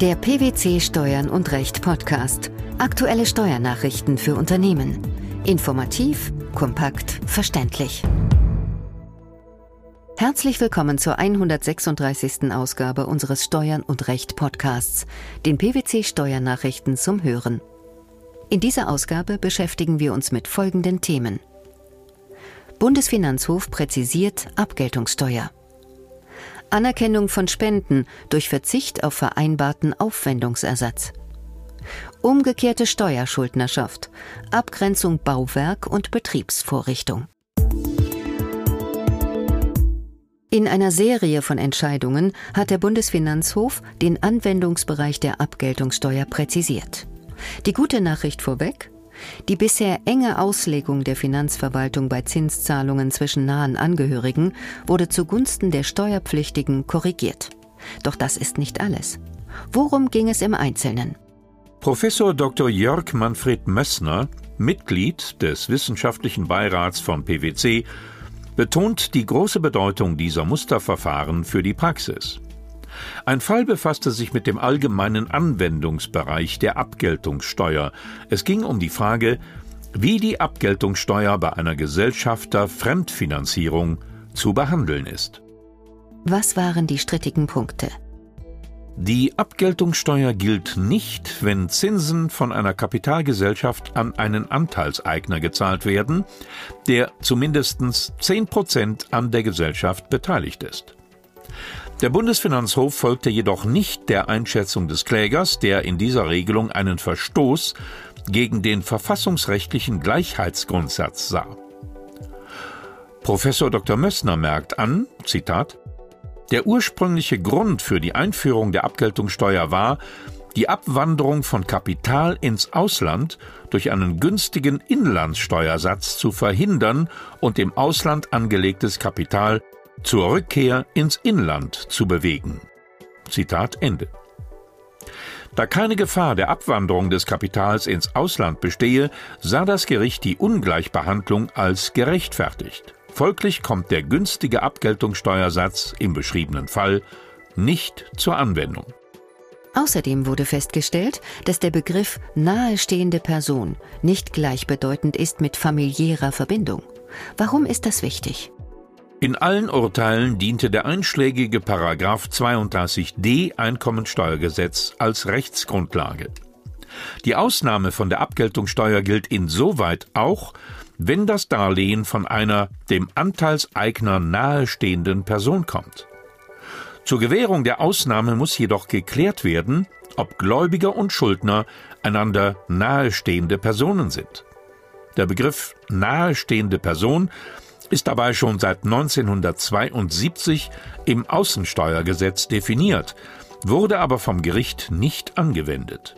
Der PwC Steuern und Recht Podcast. Aktuelle Steuernachrichten für Unternehmen. Informativ, kompakt, verständlich. Herzlich willkommen zur 136. Ausgabe unseres Steuern und Recht Podcasts, den PwC Steuernachrichten zum Hören. In dieser Ausgabe beschäftigen wir uns mit folgenden Themen. Bundesfinanzhof präzisiert Abgeltungssteuer. Anerkennung von Spenden durch Verzicht auf vereinbarten Aufwendungsersatz. Umgekehrte Steuerschuldnerschaft, Abgrenzung Bauwerk und Betriebsvorrichtung. In einer Serie von Entscheidungen hat der Bundesfinanzhof den Anwendungsbereich der Abgeltungssteuer präzisiert. Die gute Nachricht vorweg, die bisher enge Auslegung der Finanzverwaltung bei Zinszahlungen zwischen nahen Angehörigen wurde zugunsten der Steuerpflichtigen korrigiert. Doch das ist nicht alles. Worum ging es im Einzelnen? Professor Dr. Jörg Manfred Mössner, Mitglied des wissenschaftlichen Beirats von PwC, betont die große Bedeutung dieser Musterverfahren für die Praxis. Ein Fall befasste sich mit dem allgemeinen Anwendungsbereich der Abgeltungssteuer. Es ging um die Frage, wie die Abgeltungssteuer bei einer Gesellschafter-Fremdfinanzierung zu behandeln ist. Was waren die strittigen Punkte? Die Abgeltungssteuer gilt nicht, wenn Zinsen von einer Kapitalgesellschaft an einen Anteilseigner gezahlt werden, der zumindest 10 Prozent an der Gesellschaft beteiligt ist. Der Bundesfinanzhof folgte jedoch nicht der Einschätzung des Klägers, der in dieser Regelung einen Verstoß gegen den verfassungsrechtlichen Gleichheitsgrundsatz sah. Professor Dr. Mössner merkt an, Zitat, der ursprüngliche Grund für die Einführung der Abgeltungssteuer war, die Abwanderung von Kapital ins Ausland durch einen günstigen Inlandssteuersatz zu verhindern und im Ausland angelegtes Kapital zur Rückkehr ins Inland zu bewegen. Zitat Ende. Da keine Gefahr der Abwanderung des Kapitals ins Ausland bestehe, sah das Gericht die Ungleichbehandlung als gerechtfertigt. Folglich kommt der günstige Abgeltungssteuersatz im beschriebenen Fall nicht zur Anwendung. Außerdem wurde festgestellt, dass der Begriff nahestehende Person nicht gleichbedeutend ist mit familiärer Verbindung. Warum ist das wichtig? In allen Urteilen diente der einschlägige Paragraph 32d Einkommensteuergesetz als Rechtsgrundlage. Die Ausnahme von der Abgeltungssteuer gilt insoweit auch, wenn das Darlehen von einer dem Anteilseigner nahestehenden Person kommt. Zur Gewährung der Ausnahme muss jedoch geklärt werden, ob Gläubiger und Schuldner einander nahestehende Personen sind. Der Begriff nahestehende Person ist dabei schon seit 1972 im Außensteuergesetz definiert, wurde aber vom Gericht nicht angewendet.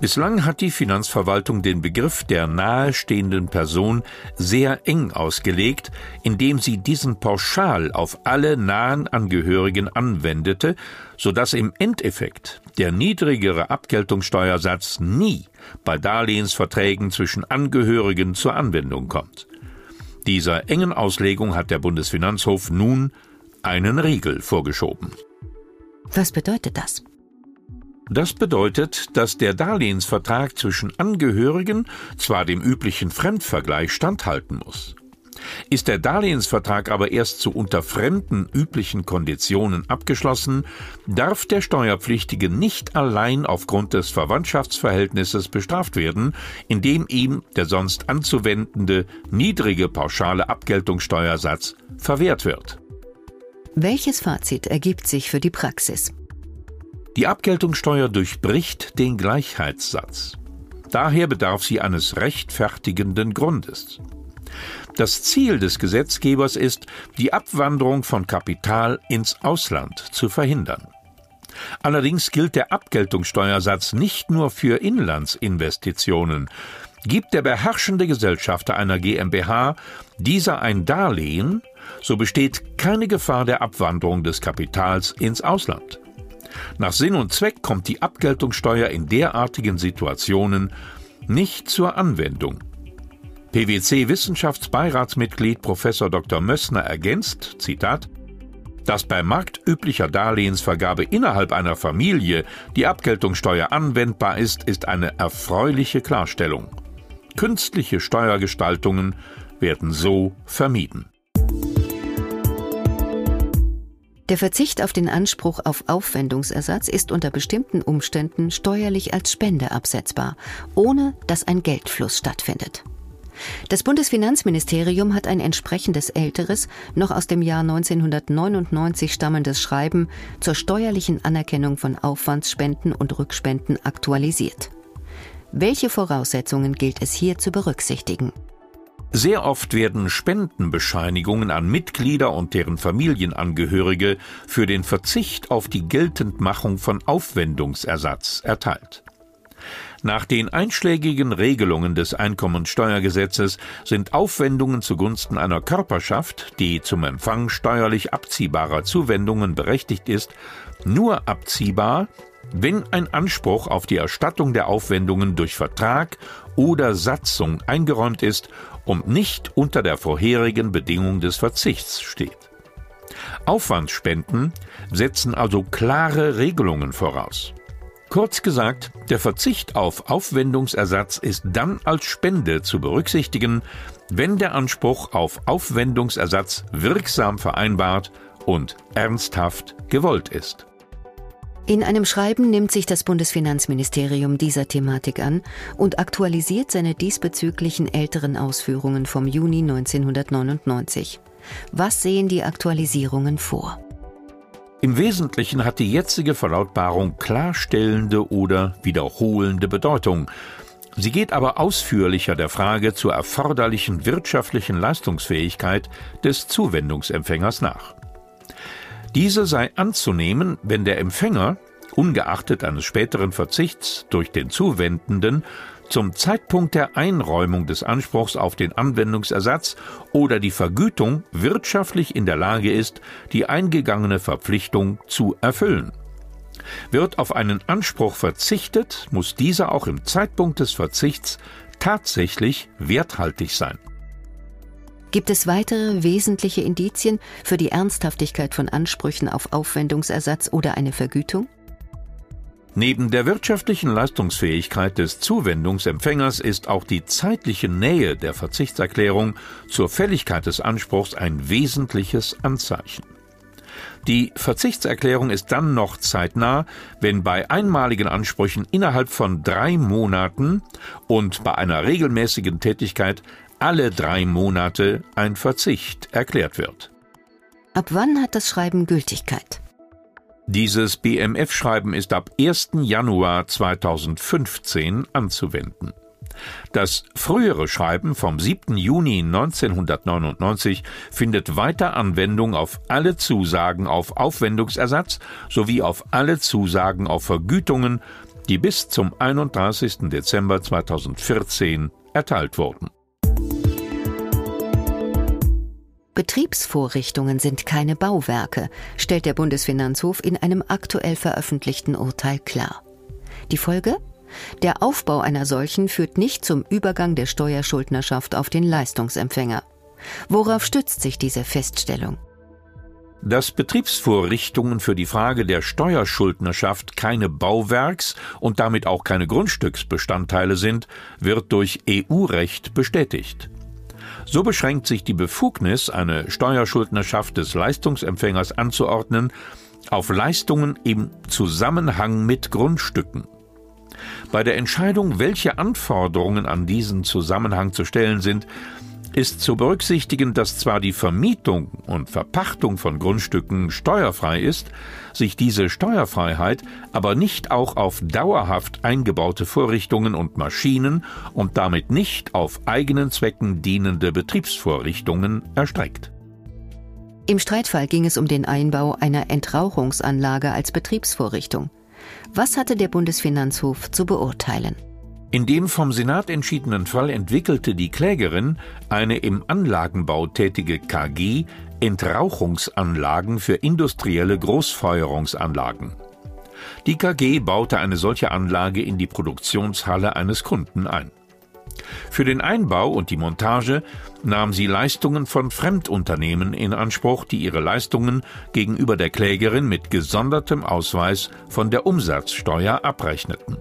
Bislang hat die Finanzverwaltung den Begriff der nahestehenden Person sehr eng ausgelegt, indem sie diesen pauschal auf alle nahen Angehörigen anwendete, so dass im Endeffekt der niedrigere Abgeltungssteuersatz nie bei Darlehensverträgen zwischen Angehörigen zur Anwendung kommt. Dieser engen Auslegung hat der Bundesfinanzhof nun einen Riegel vorgeschoben. Was bedeutet das? Das bedeutet, dass der Darlehensvertrag zwischen Angehörigen zwar dem üblichen Fremdvergleich standhalten muss. Ist der Darlehensvertrag aber erst zu unter fremden üblichen Konditionen abgeschlossen, darf der Steuerpflichtige nicht allein aufgrund des Verwandtschaftsverhältnisses bestraft werden, indem ihm der sonst anzuwendende niedrige pauschale Abgeltungssteuersatz verwehrt wird. Welches Fazit ergibt sich für die Praxis? Die Abgeltungssteuer durchbricht den Gleichheitssatz. Daher bedarf sie eines rechtfertigenden Grundes. Das Ziel des Gesetzgebers ist, die Abwanderung von Kapital ins Ausland zu verhindern. Allerdings gilt der Abgeltungssteuersatz nicht nur für Inlandsinvestitionen. Gibt der beherrschende Gesellschafter einer GmbH dieser ein Darlehen, so besteht keine Gefahr der Abwanderung des Kapitals ins Ausland. Nach Sinn und Zweck kommt die Abgeltungssteuer in derartigen Situationen nicht zur Anwendung. PwC Wissenschaftsbeiratsmitglied Prof. Dr. Mössner ergänzt, Zitat, Dass bei marktüblicher Darlehensvergabe innerhalb einer Familie die Abgeltungssteuer anwendbar ist, ist eine erfreuliche Klarstellung. Künstliche Steuergestaltungen werden so vermieden. Der Verzicht auf den Anspruch auf Aufwendungsersatz ist unter bestimmten Umständen steuerlich als Spende absetzbar, ohne dass ein Geldfluss stattfindet. Das Bundesfinanzministerium hat ein entsprechendes älteres, noch aus dem Jahr 1999 stammendes Schreiben zur steuerlichen Anerkennung von Aufwandsspenden und Rückspenden aktualisiert. Welche Voraussetzungen gilt es hier zu berücksichtigen? Sehr oft werden Spendenbescheinigungen an Mitglieder und deren Familienangehörige für den Verzicht auf die Geltendmachung von Aufwendungsersatz erteilt. Nach den einschlägigen Regelungen des Einkommensteuergesetzes sind Aufwendungen zugunsten einer Körperschaft, die zum Empfang steuerlich abziehbarer Zuwendungen berechtigt ist, nur abziehbar, wenn ein Anspruch auf die Erstattung der Aufwendungen durch Vertrag oder Satzung eingeräumt ist und nicht unter der vorherigen Bedingung des Verzichts steht. Aufwandsspenden setzen also klare Regelungen voraus. Kurz gesagt, der Verzicht auf Aufwendungsersatz ist dann als Spende zu berücksichtigen, wenn der Anspruch auf Aufwendungsersatz wirksam vereinbart und ernsthaft gewollt ist. In einem Schreiben nimmt sich das Bundesfinanzministerium dieser Thematik an und aktualisiert seine diesbezüglichen älteren Ausführungen vom Juni 1999. Was sehen die Aktualisierungen vor? Im Wesentlichen hat die jetzige Verlautbarung klarstellende oder wiederholende Bedeutung. Sie geht aber ausführlicher der Frage zur erforderlichen wirtschaftlichen Leistungsfähigkeit des Zuwendungsempfängers nach. Diese sei anzunehmen, wenn der Empfänger, ungeachtet eines späteren Verzichts durch den Zuwendenden, zum Zeitpunkt der Einräumung des Anspruchs auf den Anwendungsersatz oder die Vergütung wirtschaftlich in der Lage ist, die eingegangene Verpflichtung zu erfüllen. Wird auf einen Anspruch verzichtet, muss dieser auch im Zeitpunkt des Verzichts tatsächlich werthaltig sein. Gibt es weitere wesentliche Indizien für die Ernsthaftigkeit von Ansprüchen auf Aufwendungsersatz oder eine Vergütung? Neben der wirtschaftlichen Leistungsfähigkeit des Zuwendungsempfängers ist auch die zeitliche Nähe der Verzichtserklärung zur Fälligkeit des Anspruchs ein wesentliches Anzeichen. Die Verzichtserklärung ist dann noch zeitnah, wenn bei einmaligen Ansprüchen innerhalb von drei Monaten und bei einer regelmäßigen Tätigkeit alle drei Monate ein Verzicht erklärt wird. Ab wann hat das Schreiben Gültigkeit? Dieses BMF-Schreiben ist ab 1. Januar 2015 anzuwenden. Das frühere Schreiben vom 7. Juni 1999 findet weiter Anwendung auf alle Zusagen auf Aufwendungsersatz sowie auf alle Zusagen auf Vergütungen, die bis zum 31. Dezember 2014 erteilt wurden. Betriebsvorrichtungen sind keine Bauwerke, stellt der Bundesfinanzhof in einem aktuell veröffentlichten Urteil klar. Die Folge? Der Aufbau einer solchen führt nicht zum Übergang der Steuerschuldnerschaft auf den Leistungsempfänger. Worauf stützt sich diese Feststellung? Dass Betriebsvorrichtungen für die Frage der Steuerschuldnerschaft keine Bauwerks- und damit auch keine Grundstücksbestandteile sind, wird durch EU-Recht bestätigt. So beschränkt sich die Befugnis, eine Steuerschuldnerschaft des Leistungsempfängers anzuordnen, auf Leistungen im Zusammenhang mit Grundstücken. Bei der Entscheidung, welche Anforderungen an diesen Zusammenhang zu stellen sind, ist zu berücksichtigen, dass zwar die Vermietung und Verpachtung von Grundstücken steuerfrei ist, sich diese Steuerfreiheit aber nicht auch auf dauerhaft eingebaute Vorrichtungen und Maschinen und damit nicht auf eigenen Zwecken dienende Betriebsvorrichtungen erstreckt. Im Streitfall ging es um den Einbau einer Entrauchungsanlage als Betriebsvorrichtung. Was hatte der Bundesfinanzhof zu beurteilen? In dem vom Senat entschiedenen Fall entwickelte die Klägerin eine im Anlagenbau tätige KG Entrauchungsanlagen für industrielle Großfeuerungsanlagen. Die KG baute eine solche Anlage in die Produktionshalle eines Kunden ein. Für den Einbau und die Montage nahm sie Leistungen von Fremdunternehmen in Anspruch, die ihre Leistungen gegenüber der Klägerin mit gesondertem Ausweis von der Umsatzsteuer abrechneten.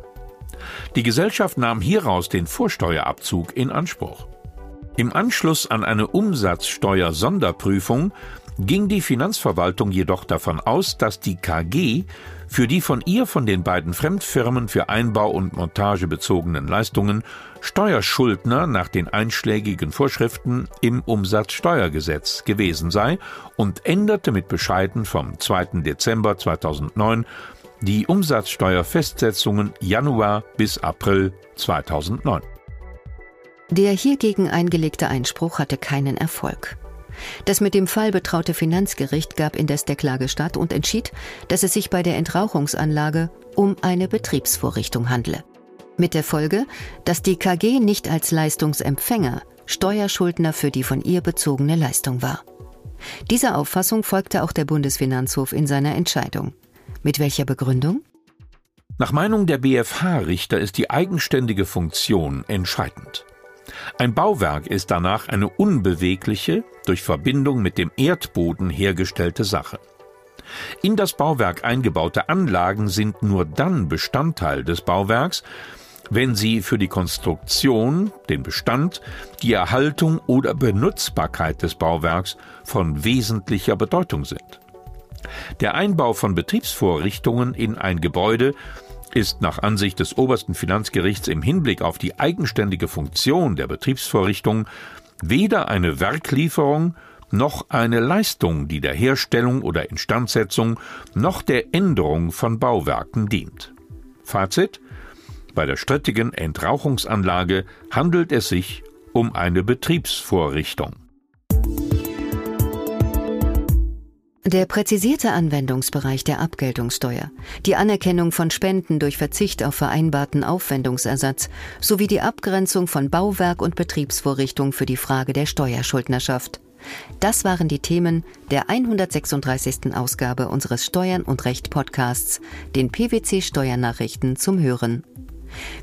Die Gesellschaft nahm hieraus den Vorsteuerabzug in Anspruch. Im Anschluss an eine Umsatzsteuer-Sonderprüfung ging die Finanzverwaltung jedoch davon aus, dass die KG für die von ihr von den beiden Fremdfirmen für Einbau und Montage bezogenen Leistungen Steuerschuldner nach den einschlägigen Vorschriften im Umsatzsteuergesetz gewesen sei und änderte mit Bescheiden vom 2. Dezember 2009 die Umsatzsteuerfestsetzungen Januar bis April 2009. Der hiergegen eingelegte Einspruch hatte keinen Erfolg. Das mit dem Fall betraute Finanzgericht gab indes der Klage statt und entschied, dass es sich bei der Entrauchungsanlage um eine Betriebsvorrichtung handle. Mit der Folge, dass die KG nicht als Leistungsempfänger Steuerschuldner für die von ihr bezogene Leistung war. Dieser Auffassung folgte auch der Bundesfinanzhof in seiner Entscheidung. Mit welcher Begründung? Nach Meinung der BfH-Richter ist die eigenständige Funktion entscheidend. Ein Bauwerk ist danach eine unbewegliche, durch Verbindung mit dem Erdboden hergestellte Sache. In das Bauwerk eingebaute Anlagen sind nur dann Bestandteil des Bauwerks, wenn sie für die Konstruktion, den Bestand, die Erhaltung oder Benutzbarkeit des Bauwerks von wesentlicher Bedeutung sind. Der Einbau von Betriebsvorrichtungen in ein Gebäude ist nach Ansicht des obersten Finanzgerichts im Hinblick auf die eigenständige Funktion der Betriebsvorrichtung weder eine Werklieferung noch eine Leistung, die der Herstellung oder Instandsetzung noch der Änderung von Bauwerken dient. Fazit Bei der strittigen Entrauchungsanlage handelt es sich um eine Betriebsvorrichtung. Der präzisierte Anwendungsbereich der Abgeltungssteuer, die Anerkennung von Spenden durch Verzicht auf vereinbarten Aufwendungsersatz sowie die Abgrenzung von Bauwerk und Betriebsvorrichtung für die Frage der Steuerschuldnerschaft. Das waren die Themen der 136. Ausgabe unseres Steuern und Recht Podcasts, den PwC Steuernachrichten zum Hören.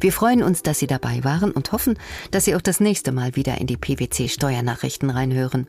Wir freuen uns, dass Sie dabei waren und hoffen, dass Sie auch das nächste Mal wieder in die PwC Steuernachrichten reinhören.